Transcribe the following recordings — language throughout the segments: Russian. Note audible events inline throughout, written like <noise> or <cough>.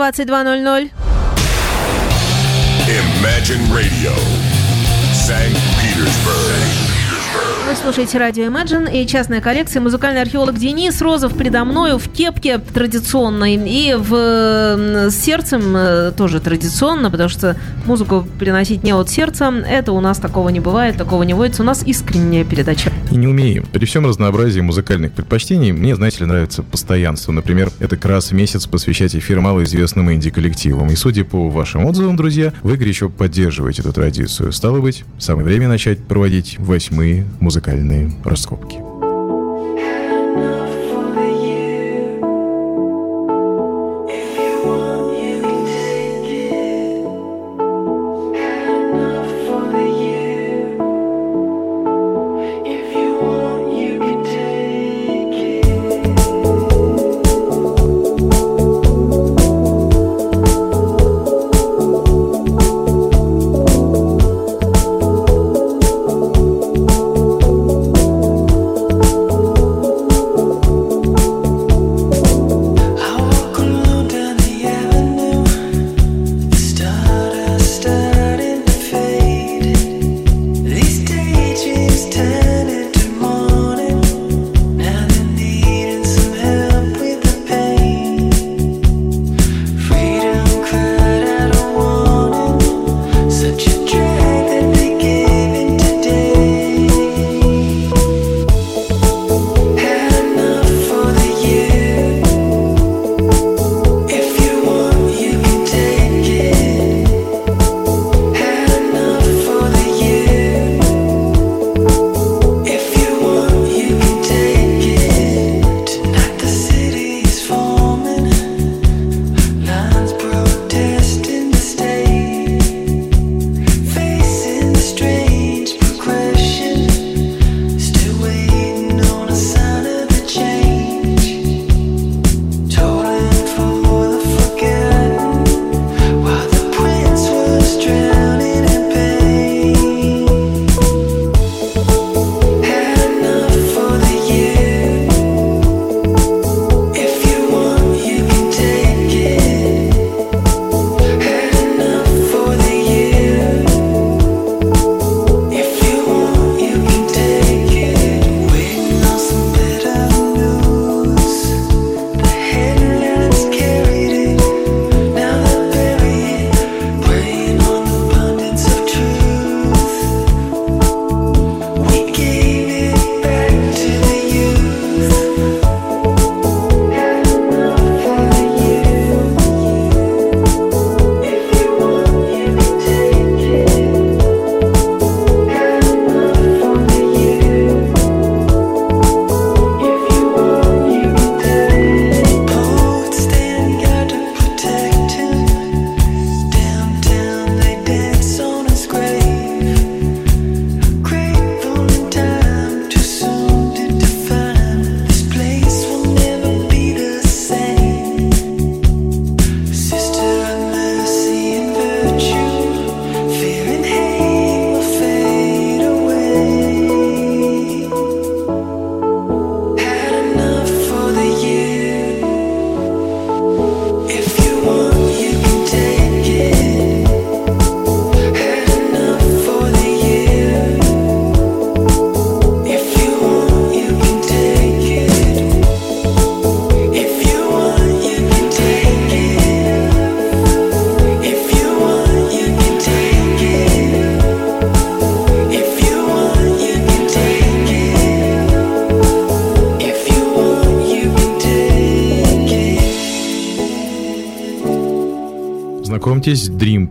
22.00. Imagine Radio, St. Petersburg. Вы слушаете радио Imagine и частная коллекция. Музыкальный археолог Денис Розов передо мною в кепке традиционной и в с сердцем э, тоже традиционно, потому что музыку переносить не от сердца, это у нас такого не бывает, такого не водится. У нас искренняя передача. И не умеем. При всем разнообразии музыкальных предпочтений мне, знаете ли, нравится постоянство. Например, это как раз месяц посвящать эфир малоизвестным инди-коллективам. И судя по вашим отзывам, друзья, вы горячо поддерживаете эту традицию. Стало быть, самое время начать проводить восьмые музыкальные раскопки.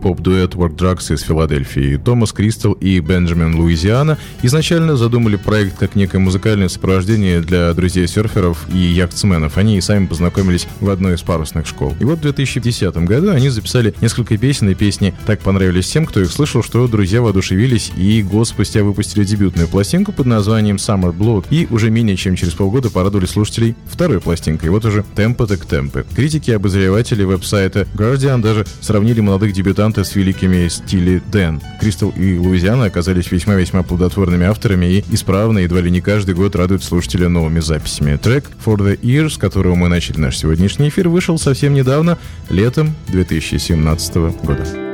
Знакомьтесь, Dream Pop дуэт Work Drugs из Филадельфии. Томас Кристал и Бенджамин Луизиана изначально задумали проект как некое музыкальное сопровождение для друзей-серферов и яхтсменов. Они и сами познакомились в одной из парусных школ. И вот в 2010 году они записали несколько песен, и песни так понравились всем, кто их слышал, что друзья воодушевились и год спустя выпустили дебютную пластинку под названием Summer Blood и уже менее чем через полгода порадовали слушателей второй пластинкой. Вот уже темпо так темпы. Критики и обозреватели веб-сайта Guardian даже сравнили молодых дебютантов с великими стили Дэн. Кристал и Луизиана оказались весьма-весьма плодотворными авторами и исправно, едва ли не каждый год радуют слушателя новыми записями. Трек For the Ears, с которого мы начали наш сегодняшний эфир, вышел совсем недавно, летом 2017 года.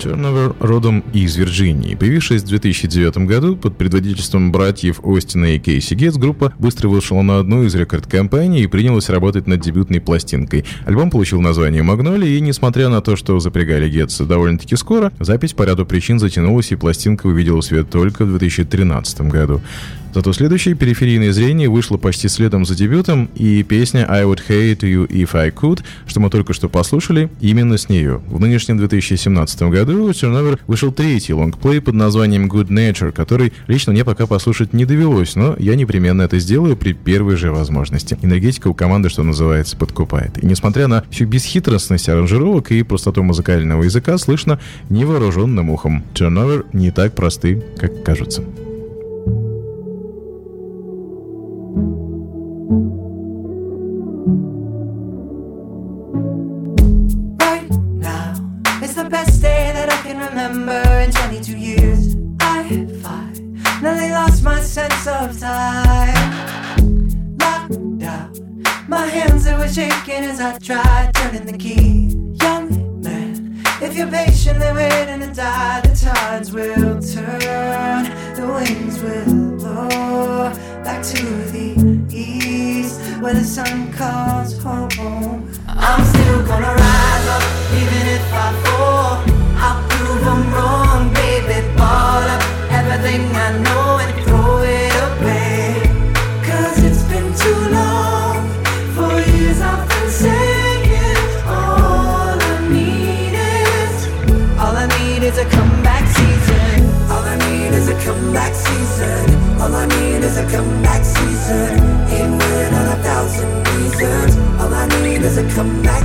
Turnover родом из Вирджинии. Появившись в 2009 году под предводительством братьев Остина и Кейси Гетс, группа быстро вышла на одну из рекорд-компаний и принялась работать над дебютной пластинкой. Альбом получил название «Магнолия», и несмотря на то, что запрягали Гетса довольно-таки скоро, запись по ряду причин затянулась, и пластинка увидела свет только в 2013 году. Зато следующее «Периферийное зрение» вышло почти следом за дебютом, и песня «I would hate you if I could», что мы только что послушали, именно с нее. В нынешнем 2017 году Turnover вышел третий лонгплей под названием Good Nature, который лично мне пока послушать не довелось, но я непременно это сделаю при первой же возможности. Энергетика у команды, что называется, подкупает. И несмотря на всю бесхитростность аранжировок и простоту музыкального языка, слышно невооруженным ухом. Turnover не так просты, как кажется. Of time. Locked out, my hands they were shaking as I tried turning the key. Young man, if you're patiently waiting to die, the tides will turn, the winds will blow back to the east where the sun calls home. I'm still gonna rise up, even if I fall. I'll prove I'm wrong, baby. Ball up uh, everything I know comeback season. All I need is a comeback season. Ain't waiting on a thousand reasons. All I need is a comeback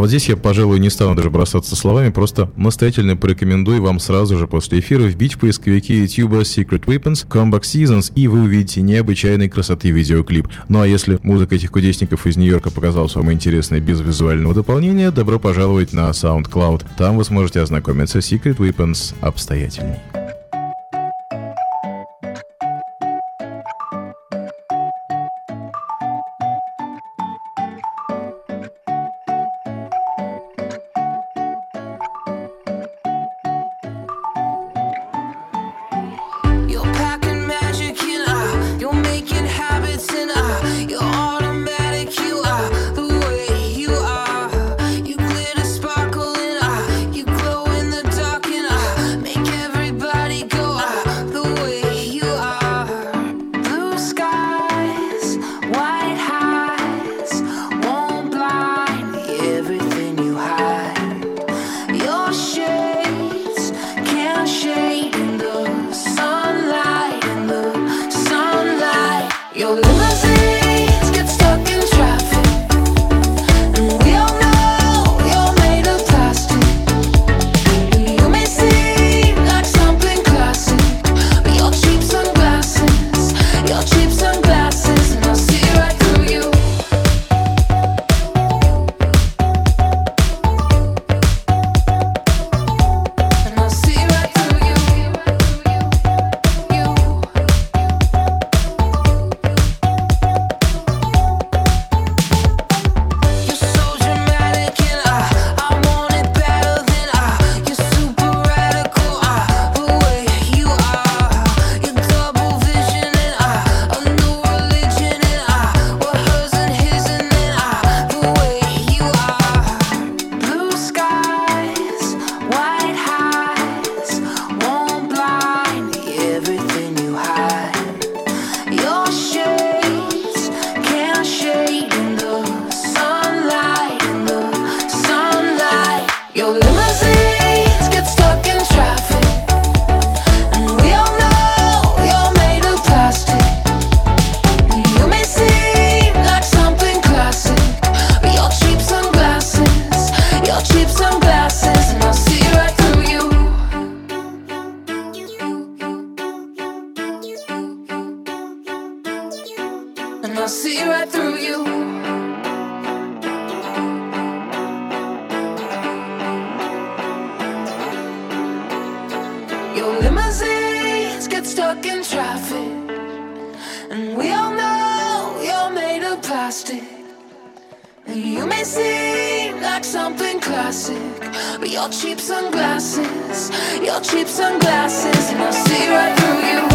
А вот здесь я, пожалуй, не стану даже бросаться словами, просто настоятельно порекомендую вам сразу же после эфира вбить в поисковики YouTube Secret Weapons, Comeback Seasons, и вы увидите необычайной красоты видеоклип. Ну а если музыка этих кудесников из Нью-Йорка показалась вам интересной без визуального дополнения, добро пожаловать на SoundCloud. Там вы сможете ознакомиться с Secret Weapons обстоятельней. I'll see right through you. Your limousines get stuck in traffic, and we all know you're made of plastic. And you may seem like something classic, but your cheap sunglasses, your cheap sunglasses, and I'll see right through you.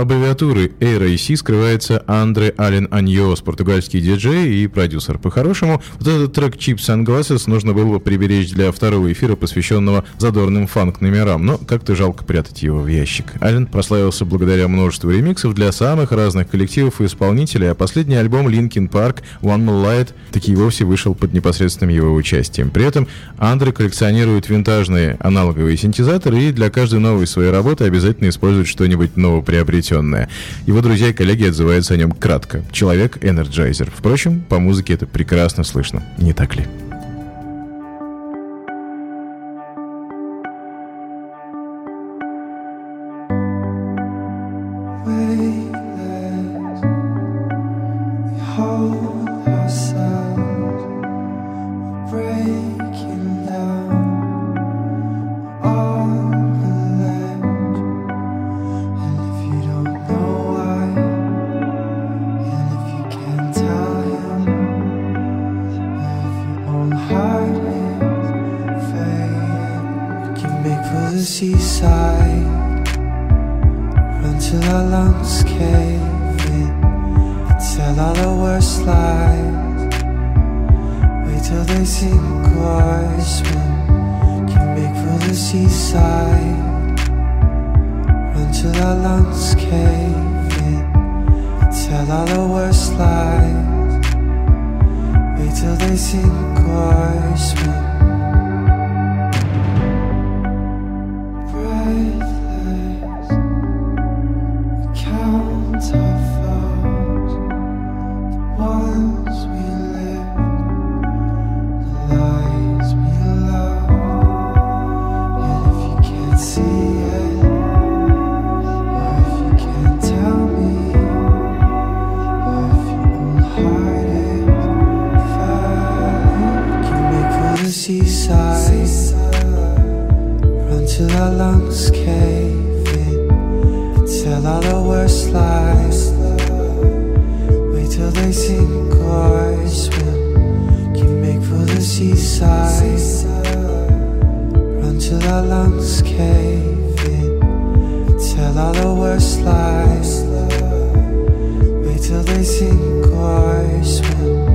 Аббревиатуры ARAC скрывается Андре Ален Аньос, португальский диджей и продюсер. По-хорошему, вот этот трек Cheap Sunglasses нужно было бы приберечь для второго эфира, посвященного задорным фанк-номерам, но как-то жалко прятать его в ящик. Ален прославился благодаря множеству ремиксов для самых разных коллективов и исполнителей, а последний альбом Linkin Park One More Light таки вовсе вышел под непосредственным его участием. При этом Андре коллекционирует винтажные аналоговые синтезаторы и для каждой новой своей работы обязательно использует что-нибудь новоприобретенное посвященное. Его друзья и коллеги отзываются о нем кратко. Человек-энерджайзер. Впрочем, по музыке это прекрасно слышно. Не так ли? till our lungs cave in. Tell all the worst lies. Wait till they sink or swim.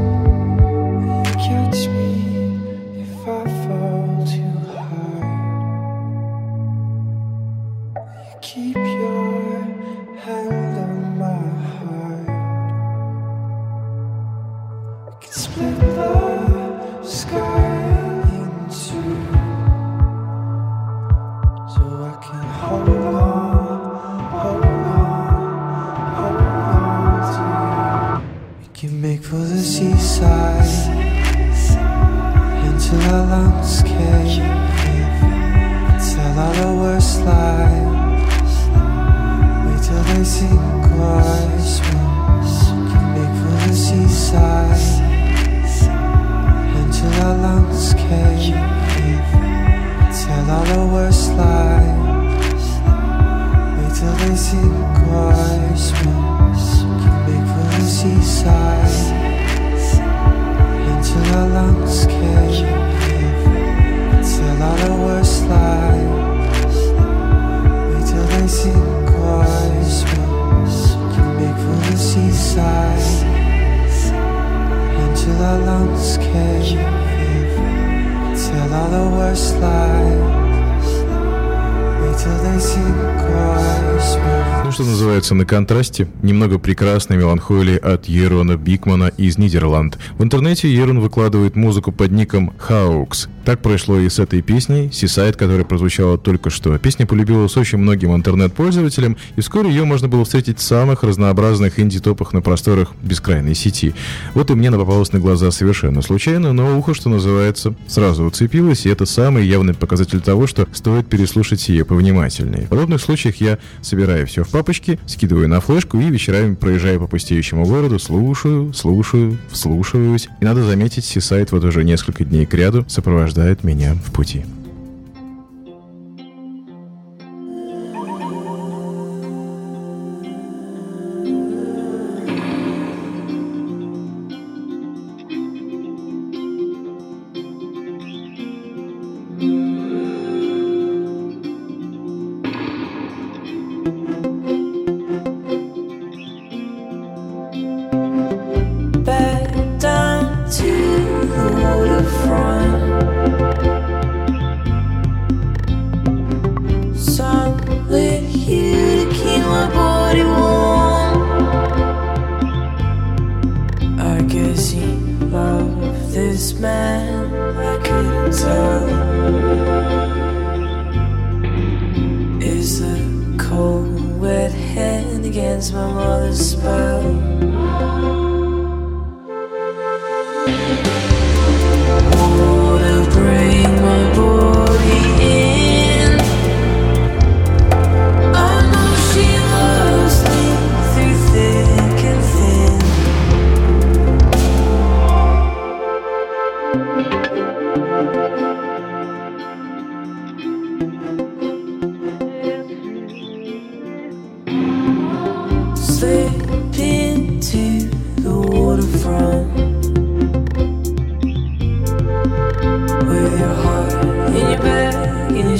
На контрасте немного прекрасной меланхолии от Ерона Бикмана из Нидерланд. В интернете Ерон выкладывает музыку под ником Хаукс, так произошло и с этой песней, Seaside, которая прозвучала только что. Песня полюбилась очень многим интернет-пользователям, и вскоре ее можно было встретить в самых разнообразных инди-топах на просторах бескрайней сети. Вот и мне она попалась на глаза совершенно случайно, но ухо, что называется, сразу уцепилось, и это самый явный показатель того, что стоит переслушать ее повнимательнее. В подобных случаях я собираю все в папочки, скидываю на флешку и вечерами проезжаю по пустеющему городу, слушаю, слушаю, вслушиваюсь. И надо заметить, Seaside вот уже несколько дней кряду сопровождает сопровождает меня в пути.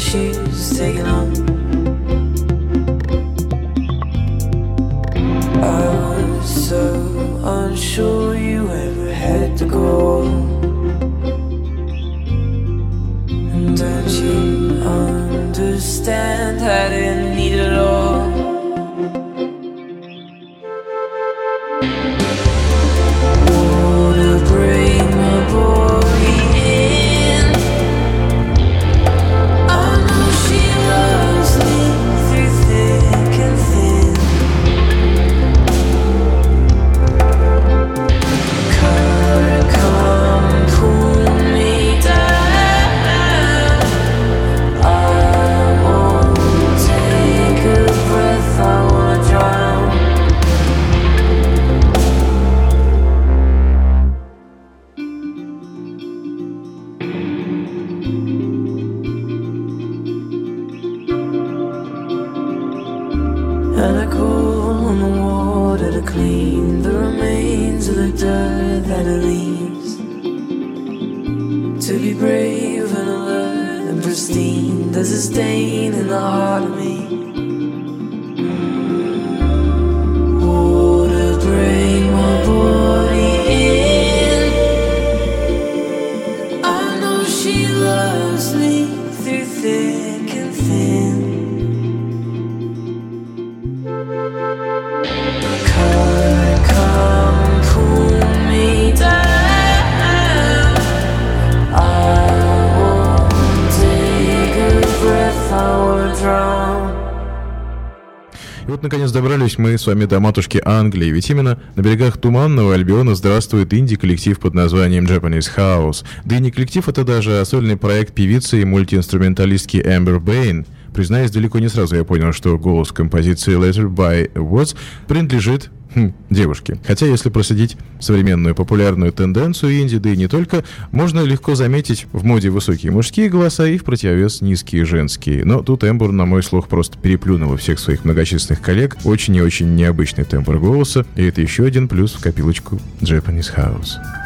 she's taking on. И вот, наконец, добрались мы с вами до матушки Англии, ведь именно на берегах Туманного Альбиона здравствует инди-коллектив под названием Japanese House. Да и не коллектив, а это даже сольный проект певицы и мультиинструменталистки Эмбер Бэйн. Признаюсь, далеко не сразу я понял, что голос композиции Letter by Words принадлежит хм, девушки. Хотя, если проследить современную популярную тенденцию инди, да и не только, можно легко заметить в моде высокие мужские голоса и в противовес низкие женские. Но тут Эмбур, на мой слух, просто переплюнула всех своих многочисленных коллег. Очень и очень необычный тембр голоса, и это еще один плюс в копилочку Japanese House.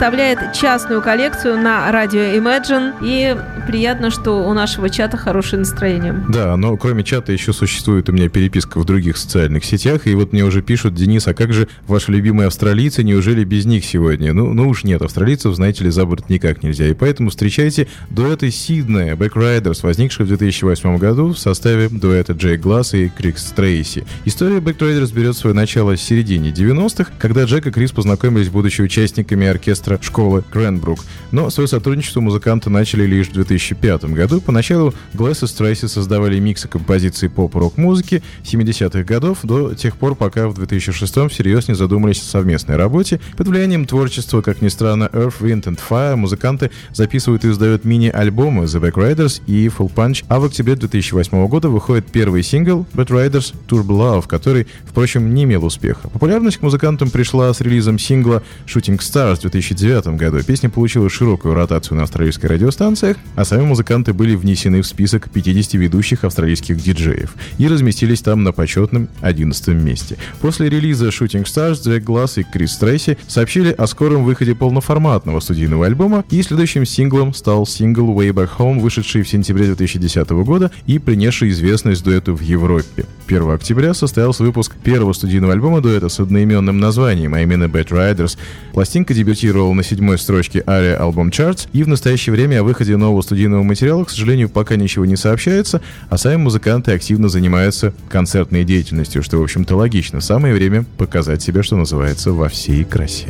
Представляет частную коллекцию на радио Imagine. И приятно, что у нашего чата хорошее настроение. Да, но кроме чата еще существует у меня переписка в других социальных сетях. И вот мне уже пишут, Денис, а как же ваши любимые австралийцы? Неужели без них сегодня? Ну, ну уж нет, австралийцев, знаете ли, за борт никак нельзя. И поэтому встречайте дуэты Сиднея Backriders, возникшие в 2008 году в составе дуэта Джей Гласс и Крикс Трейси. История Backriders берет свое начало в середине 90-х, когда Джек и Крис познакомились, будучи участниками оркестра школы Кренбрук. Но свое сотрудничество музыканты начали лишь в 2005 году. Поначалу Глэс и Стрейси создавали миксы композиций поп-рок музыки 70-х годов до тех пор, пока в 2006 всерьез не задумались о совместной работе. Под влиянием творчества, как ни странно, Earth, Wind and Fire музыканты записывают и издают мини-альбомы The Backriders и Full Punch, а в октябре 2008 года выходит первый сингл Backriders Turbo Love, который, впрочем, не имел успеха. Популярность к музыкантам пришла с релизом сингла Shooting Stars в 2009 году. Песня получила широкую ротацию на австралийской радиостанциях, а сами музыканты были внесены в список 50 ведущих австралийских диджеев и разместились там на почетном 11 месте. После релиза Shooting Stars Джек Гласс и Крис Трейси сообщили о скором выходе полноформатного студийного альбома, и следующим синглом стал сингл Way Back Home, вышедший в сентябре 2010 года и принесший известность дуэту в Европе. 1 октября состоялся выпуск первого студийного альбома дуэта с одноименным названием, а именно Bad Riders. Пластинка дебютировала на седьмой строчке ARIA Album Charts, и в настоящее время о выходе нового студийного материала, к сожалению, пока ничего не сообщается, а сами музыканты активно занимаются концертной деятельностью, что, в общем-то, логично. Самое время показать себя, что называется, во всей красе.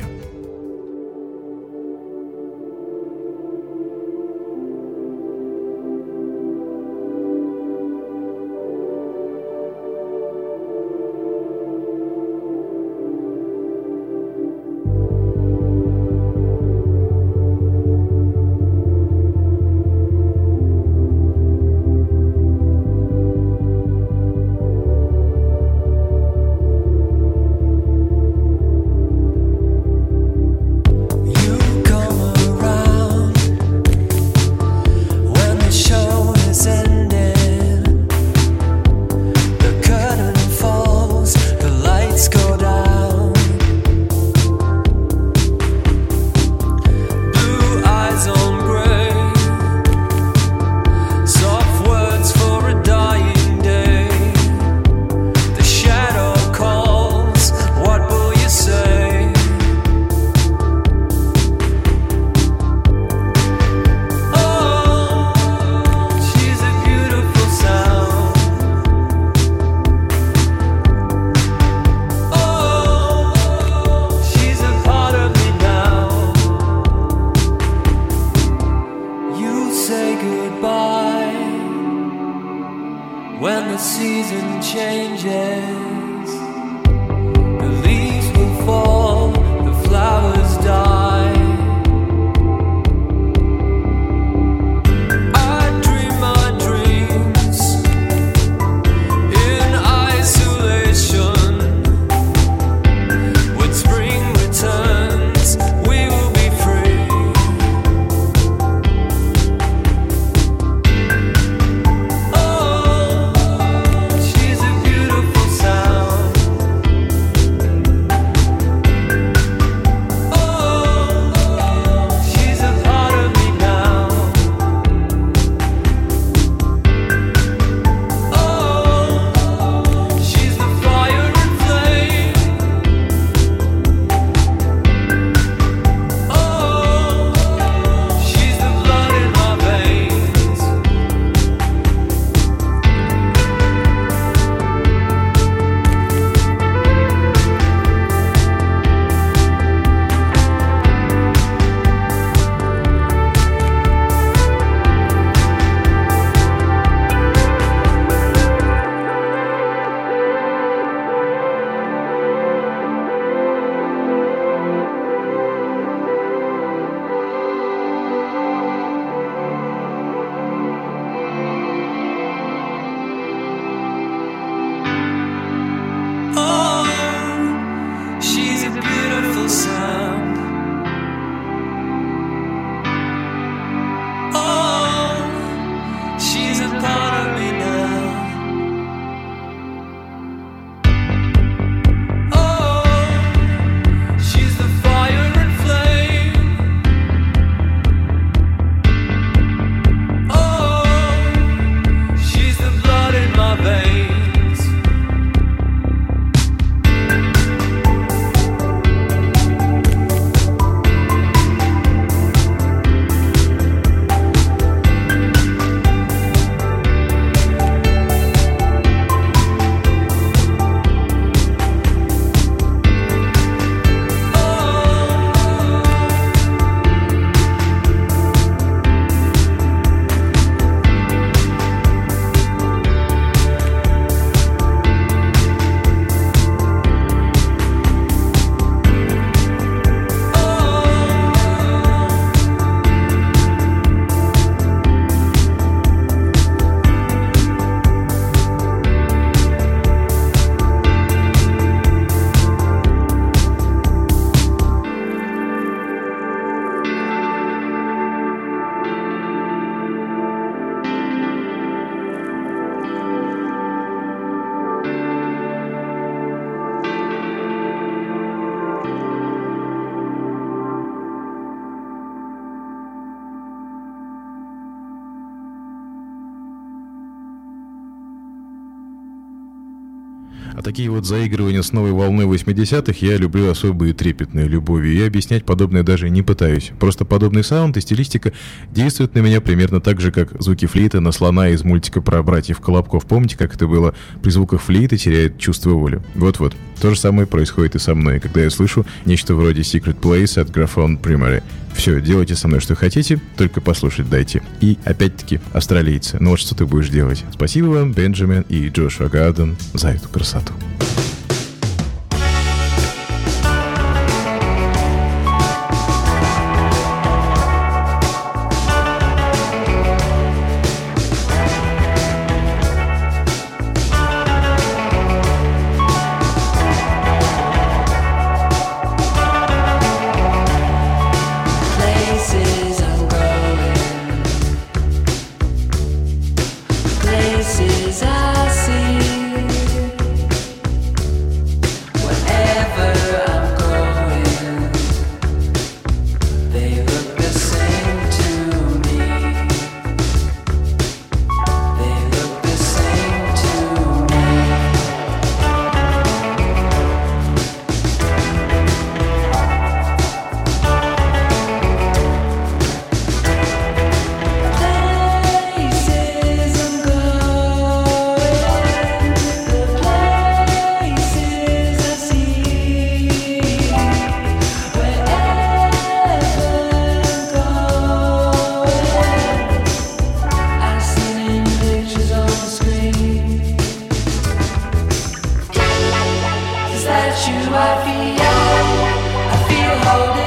А такие вот заигрывания с новой волной 80-х я люблю особо и трепетной любовью. И объяснять подобное даже не пытаюсь. Просто подобный саунд и стилистика действуют на меня примерно так же, как звуки флейты на слона из мультика про братьев Колобков. Помните, как это было? При звуках флейты теряет чувство воли. Вот-вот. То же самое происходит и со мной, когда я слышу нечто вроде Secret Place от Graphone Primary. Все, делайте со мной что хотите, только послушать дайте. И опять-таки австралийцы. Ну вот что ты будешь делать? Спасибо вам, Бенджамин и Джошуа Гарден, за эту красоту. Places that you? I feel, I feel holding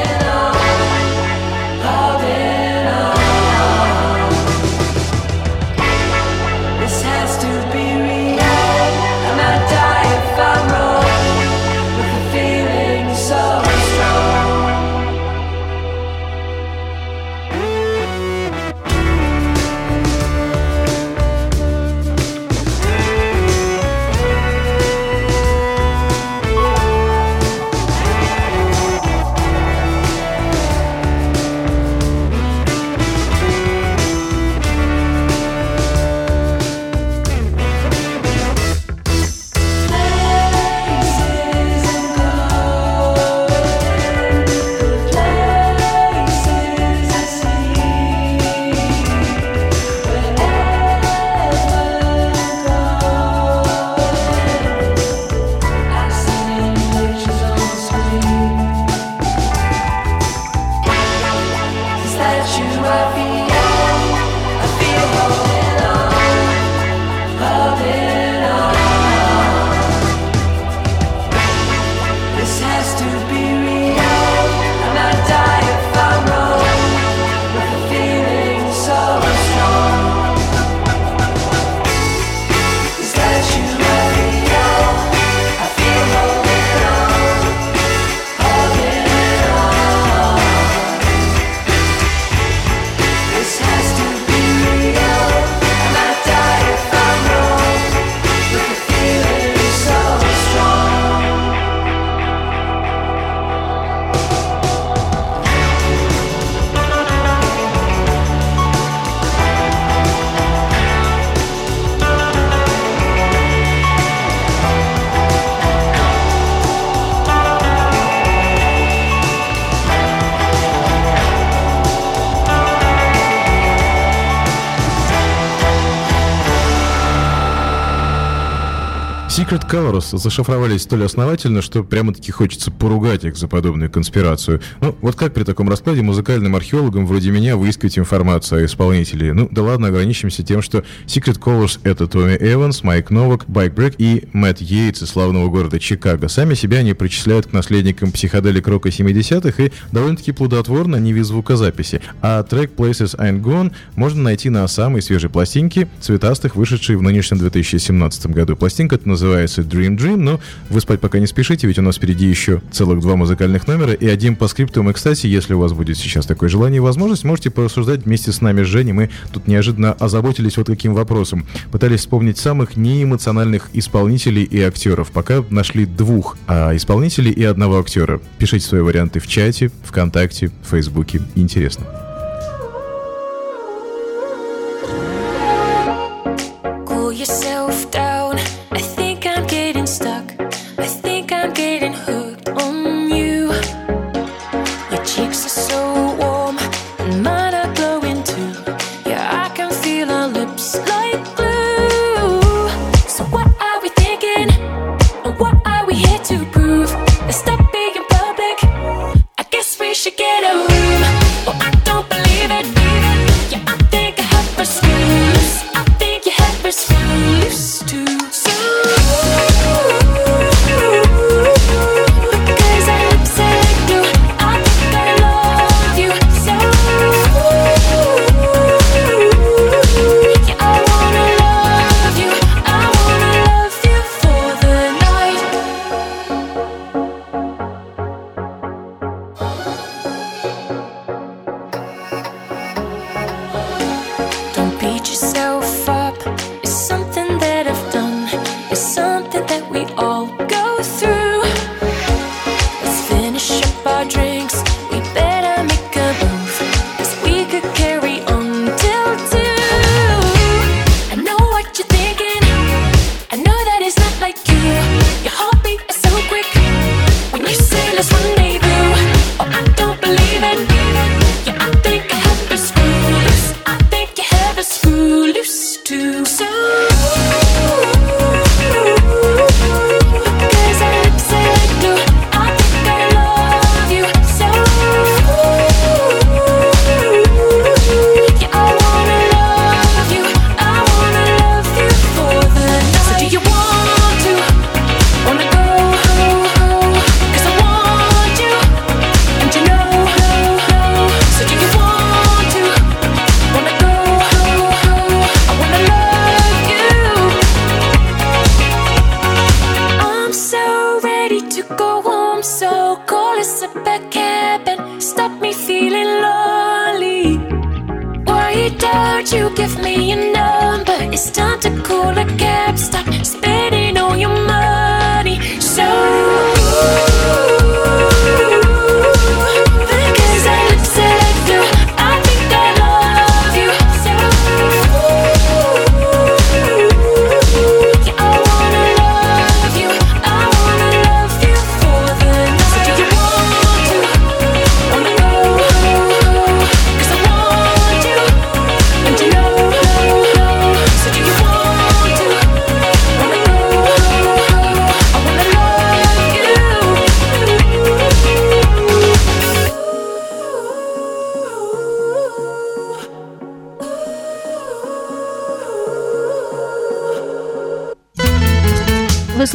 Secret Colors зашифровались столь основательно, что прямо-таки хочется поругать их за подобную конспирацию. Ну, вот как при таком раскладе музыкальным археологам вроде меня выискивать информацию о исполнителе? Ну, да ладно, ограничимся тем, что Secret Colors — это Томми Эванс, Майк Новак, Байк Брэк и Мэтт Йейтс из славного города Чикаго. Сами себя они причисляют к наследникам психоделик рока 70-х и довольно-таки плодотворно не без звукозаписи. А трек Places I'm Gone можно найти на самой свежей пластинке цветастых, вышедшей в нынешнем 2017 году. Пластинка это называется Dream Dream, но вы спать пока не спешите, ведь у нас впереди еще целых два музыкальных номера и один по скрипту. И, кстати, если у вас будет сейчас такое желание и возможность, можете порассуждать вместе с нами с Женей. Мы тут неожиданно озаботились вот каким вопросом. Пытались вспомнить самых неэмоциональных исполнителей и актеров. Пока нашли двух а, исполнителей и одного актера. Пишите свои варианты в чате, ВКонтакте, в Фейсбуке. Интересно.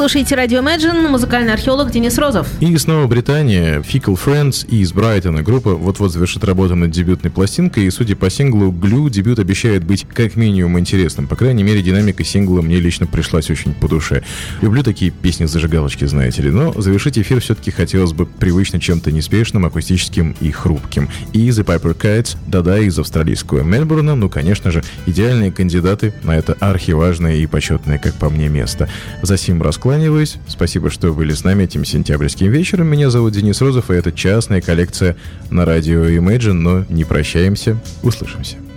слушаете радио Imagine, музыкальный археолог Денис Розов. И снова Британия, Fickle Friends и из Брайтона. Группа вот-вот завершит работу над дебютной пластинкой, и судя по синглу Glue, дебют обещает быть как минимум интересным. По крайней мере, динамика сингла мне лично пришлась очень по душе. Люблю такие песни-зажигалочки, знаете ли, но завершить эфир все-таки хотелось бы привычно чем-то неспешным, акустическим и хрупким. И The Piper Kites, да-да, из австралийского Мельбурна, ну, конечно же, идеальные кандидаты на это архиважное и почетное, как по мне, место. За сим расклад откланиваюсь. Спасибо, что были с нами этим сентябрьским вечером. Меня зовут Денис Розов, и это частная коллекция на радио Imagine, но не прощаемся, услышимся.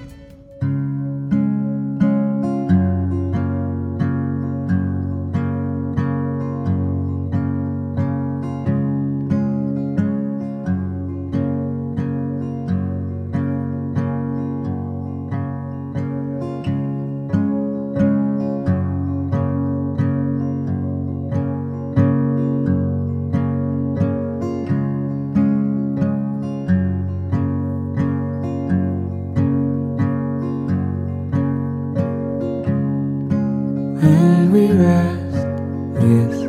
we rest this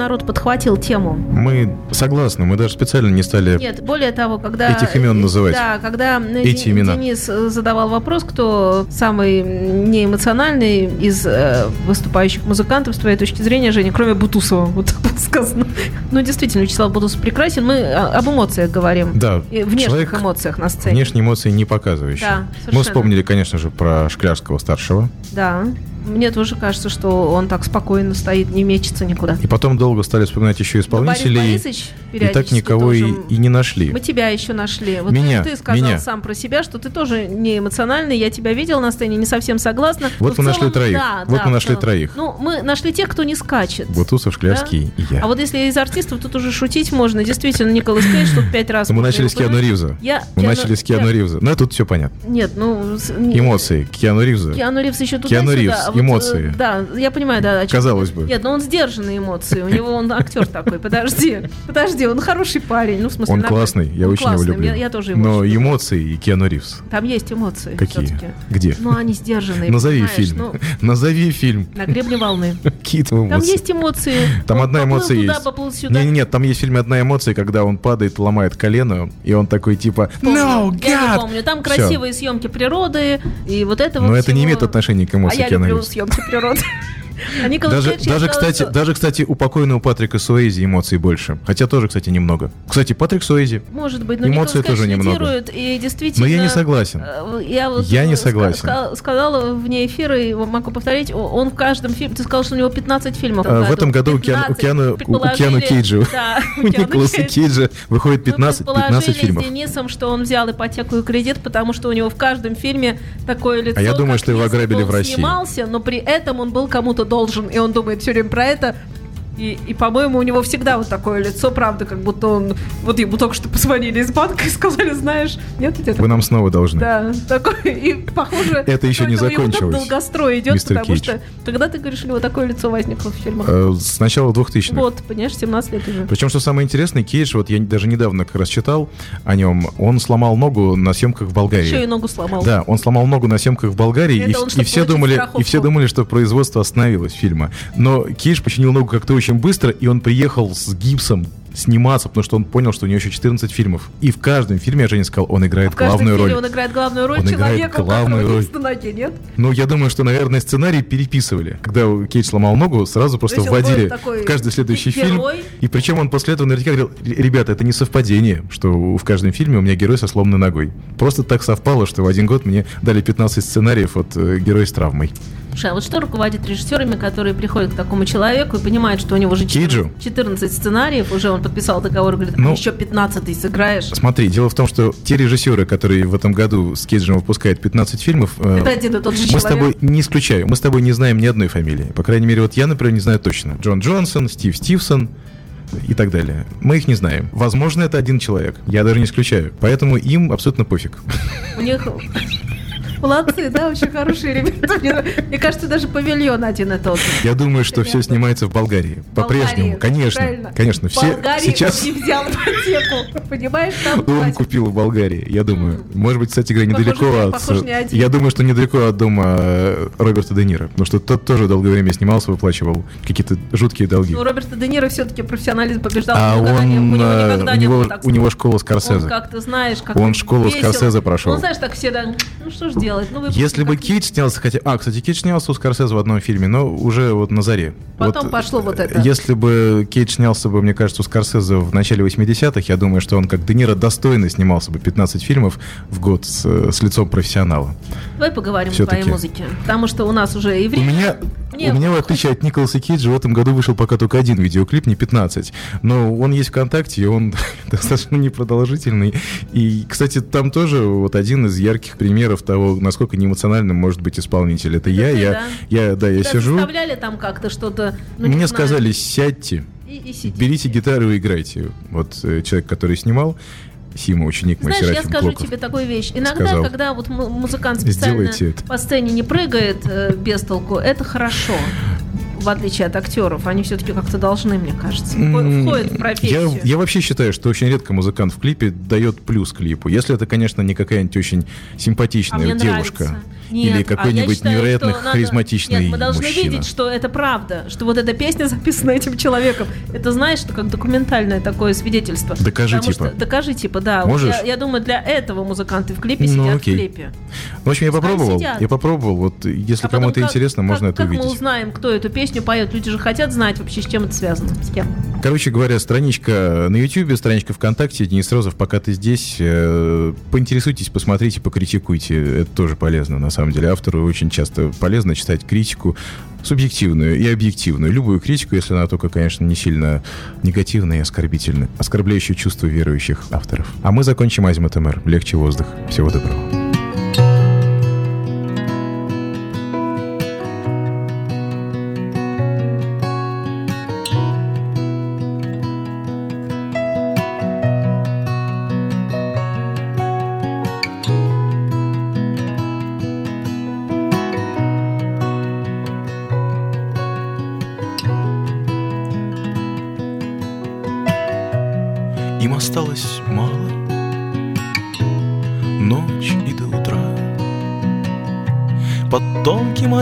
народ подхватил тему. Мы согласны, мы даже специально не стали... Нет, более того, когда... Этих имен называть. Да, когда Эти Де- имена. Денис э, задавал вопрос, кто самый неэмоциональный из э, выступающих музыкантов, с твоей точки зрения, Женя, кроме Бутусова, вот так вот сказано. Ну, действительно, Вячеслав Бутусов прекрасен. Мы о- об эмоциях говорим. Да, И внешних человек эмоциях на сцене. внешние эмоции не показывающий. Да, Мы совершенно. вспомнили, конечно же, про Шклярского старшего. Да. Мне тоже кажется, что он так спокойно стоит, не мечется никуда. И потом долго стали вспоминать еще Борис исполнителей. Борисович и так никого и, тоже- и не нашли. Мы тебя еще нашли. Вот Меня, ты сказал меня. сам про себя, что ты тоже не эмоциональный. Я тебя видел на сцене, не совсем согласна. Вот мы нашли троих. Да, Вот да, мы нашли целом. троих. Ну, мы нашли тех, кто не скачет. Бутусов, Шклярский и я. А вот если из артистов, тут уже шутить можно. Действительно, Николас Кейдж тут пять раз. Мы начали с Киану. Ривза. Я, Мы Киану- начали с Киану Ривза. Ну, тут все понятно. Нет, ну... Эмоции. Киану Ривза. Киану Ривз еще туда А вот, э, эмоции. да, я понимаю, да. Казалось бы. Нет, но он сдержанные эмоции. У него он актер такой. Подожди, подожди, он хороший парень. Ну, в смысле, Он классный, я очень его люблю. Я, тоже его Но эмоции и Киану Ривз. Там есть эмоции. Какие? Где? Ну, они сдержанные. Назови фильм. ну, Назови фильм. на гребне волны. <laughs> Какие там Там эмоции? есть эмоции. Там одна эмоция есть. поплыл сюда. Не, не, нет, там есть в фильме одна эмоция, когда он падает, ломает колено, и он такой типа. No, Я не God! помню. Там красивые съемки природы и вот это Но вот это не имеет отношения к А эмоциям я Киану. Съемки природы. А Даже, даже, кстати, даже, кстати, у покойного Патрика Суэйзи эмоций больше. Хотя тоже, кстати, немного. Кстати, Патрик Суэйзи. Может быть, но Кейдж тоже немного. и действительно... Но я не согласен. э, Я, вот, Я не согласен. ска- сказала вне эфира, и могу повторить, он в каждом фильме... Ты сказал, что у него 15 фильмов. А, в этом году у Киану- у 15. Киану- Киану Кейджа. Да, У <laughs> Николаса Кейджа. Выходит Мы 15, 15 предположили фильмов. с Денисом, что он взял ипотеку и кредит, потому что у него в каждом фильме такое лицо. А я думаю, что его ограбили в России. снимался, но при этом он был кому-то должен, и он думает все время про это. И, и, по-моему, у него всегда вот такое лицо, правда, как будто он... Вот ему только что позвонили из банка и сказали, знаешь, нет тебя Вы нам снова должны. Да, такой, и похоже... Это еще не закончилось, долгострой идет, потому что... Когда ты говоришь, у него такое лицо возникло в фильмах? Э, С начала 2000-х. Вот, понимаешь, 17 лет уже. Причем, что самое интересное, Кейдж, вот я даже недавно как раз читал о нем, он сломал ногу на съемках в Болгарии. Еще и ногу сломал. Да, он сломал ногу на съемках в Болгарии, и, все думали, и все думали, что производство остановилось фильма. Но Кейдж починил ногу как-то очень быстро, и он приехал с гипсом сниматься, потому что он понял, что у него еще 14 фильмов. И в каждом фильме, я Женя сказал, он играет каждом главную роль. он играет главную роль Он человека, главную роль. ноге, нет? Ну, я думаю, что, наверное, сценарий переписывали. Когда Кейдж сломал ногу, сразу просто вводили в каждый следующий фильм. герой. И причем он после этого наверняка говорил, ребята, это не совпадение, что в каждом фильме у меня герой со сломанной ногой. Просто так совпало, что в один год мне дали 15 сценариев от э, героя с травмой. Слушай, а вот что руководит режиссерами, которые приходят к такому человеку и понимают, что у него уже Кейджу? 14, 14 сценариев, уже он подписал договор, говорит, Ну, а еще 15 сыграешь. Смотри, дело в том, что те режиссеры, которые в этом году с Кейджем выпускают 15 фильмов, э, Это один и тот же мы человек. с тобой не исключаю, мы с тобой не знаем ни одной фамилии. По крайней мере, вот я, например, не знаю точно. Джон Джонсон, Стив Стивсон и так далее. Мы их не знаем. Возможно, это один человек. Я даже не исключаю. Поэтому им абсолютно пофиг. У них... <laughs> Молодцы, да, очень хорошие ребята. Мне, мне кажется, даже павильон один и тот же. Я думаю, что все снимается в Болгарии. По-прежнему, конечно. правильно. Конечно, все Болгарии сейчас не взял ипотеку. Понимаешь, там дом купил в Болгарии, я думаю. Может быть, кстати говоря, недалеко не- от... похоже, не один. Я думаю, что недалеко от дома э, Роберта Де Ниро. Потому что тот тоже долгое время снимался, выплачивал какие-то жуткие долги. Ну, Роберт Де Ниро все-таки профессионализм побеждал. А он, у него э, у не него, у него школа Скорсезе. Он как-то, знаешь, как Он школу весело. Скорсезе прошел. Он, знаешь, так все, да, ну что ж делать? Ну, вы Если бы Кейдж снялся, хотя... А, кстати, Кейдж снялся у Скорсезе в одном фильме, но уже вот на заре. Потом Вот, пошло вот это. Если бы Кейдж снялся бы, мне кажется, у Скорсезе в начале 80-х, я думаю, что он как Де Ниро достойно снимался бы 15 фильмов в год с, с лицом профессионала. Давай поговорим о твоей музыке. Потому что у нас уже и У время... меня, Не у меня, в отличие от Николаса Кейджа, в этом году вышел пока только один видеоклип, не 15. Но он есть ВКонтакте, и он <laughs> достаточно непродолжительный. И, кстати, там тоже вот один из ярких примеров того, насколько неэмоциональным может быть исполнитель. Это я, ты, я, да? я, да, я Тебя сижу. заставляли там как-то что-то... ну, не Мне знаю, сказали, сядьте, И, и берите гитару и играйте. Вот э, человек, который снимал, Сима, ученик мой, Знаешь, я скажу Клоков. тебе такую вещь. Иногда, сказал. когда вот му- музыкант специально по сцене не прыгает э, без толку, это хорошо. В отличие от актеров, они все-таки как-то должны, мне кажется, входят в профессию. Я, я вообще считаю, что очень редко музыкант в клипе дает плюс клипу. Если это, конечно, не какая-нибудь очень А симпатичная мне девушка. нравится. или Нет, а какой-нибудь считаю, невероятно надо- харизматичный Нет, мы должны мужчина. видеть, что это правда, что вот эта песня <laughs> записана этим человеком. Это, знаешь, что как документальное такое свидетельство. Докажи, Потому типа. Что, докажи, типа, да. Можешь? Я, я думаю, для этого музыканты в клипе Ну, сидят окей. в клипе. В общем, я Пускай попробовал. сидят. Я попробовал. Вот если А кому-то как- интересно, можно как- это как увидеть. мы узнаем, кто эту песню поет? Люди же хотят знать вообще, с чем это связано. С кем? Короче говоря, страничка на YouTube, страничка ВКонтакте, Денис Розов, пока ты здесь, э, поинтересуйтесь, посмотрите, покритикуйте. Это тоже полезно, на самом деле. Автору очень часто полезно читать критику субъективную и объективную. Любую критику, если она только, конечно, не сильно негативная и оскорбительная, оскорбляющая чувства верующих авторов. А мы закончим Азимат МР. Легче воздух. Всего доброго.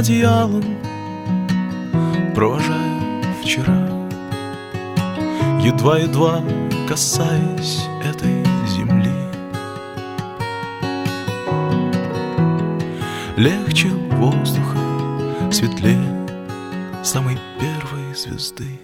Одеялом Провожаю вчера Едва-едва касаясь этой земли. Легче воздуха, светлее Самой первой звезды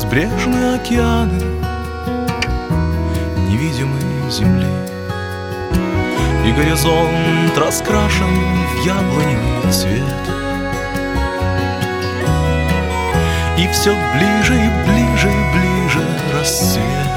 Безбрежные океаны Невидимые земли. И горизонт раскрашен в яблоневый цвет И все ближе и ближе и ближе рассвет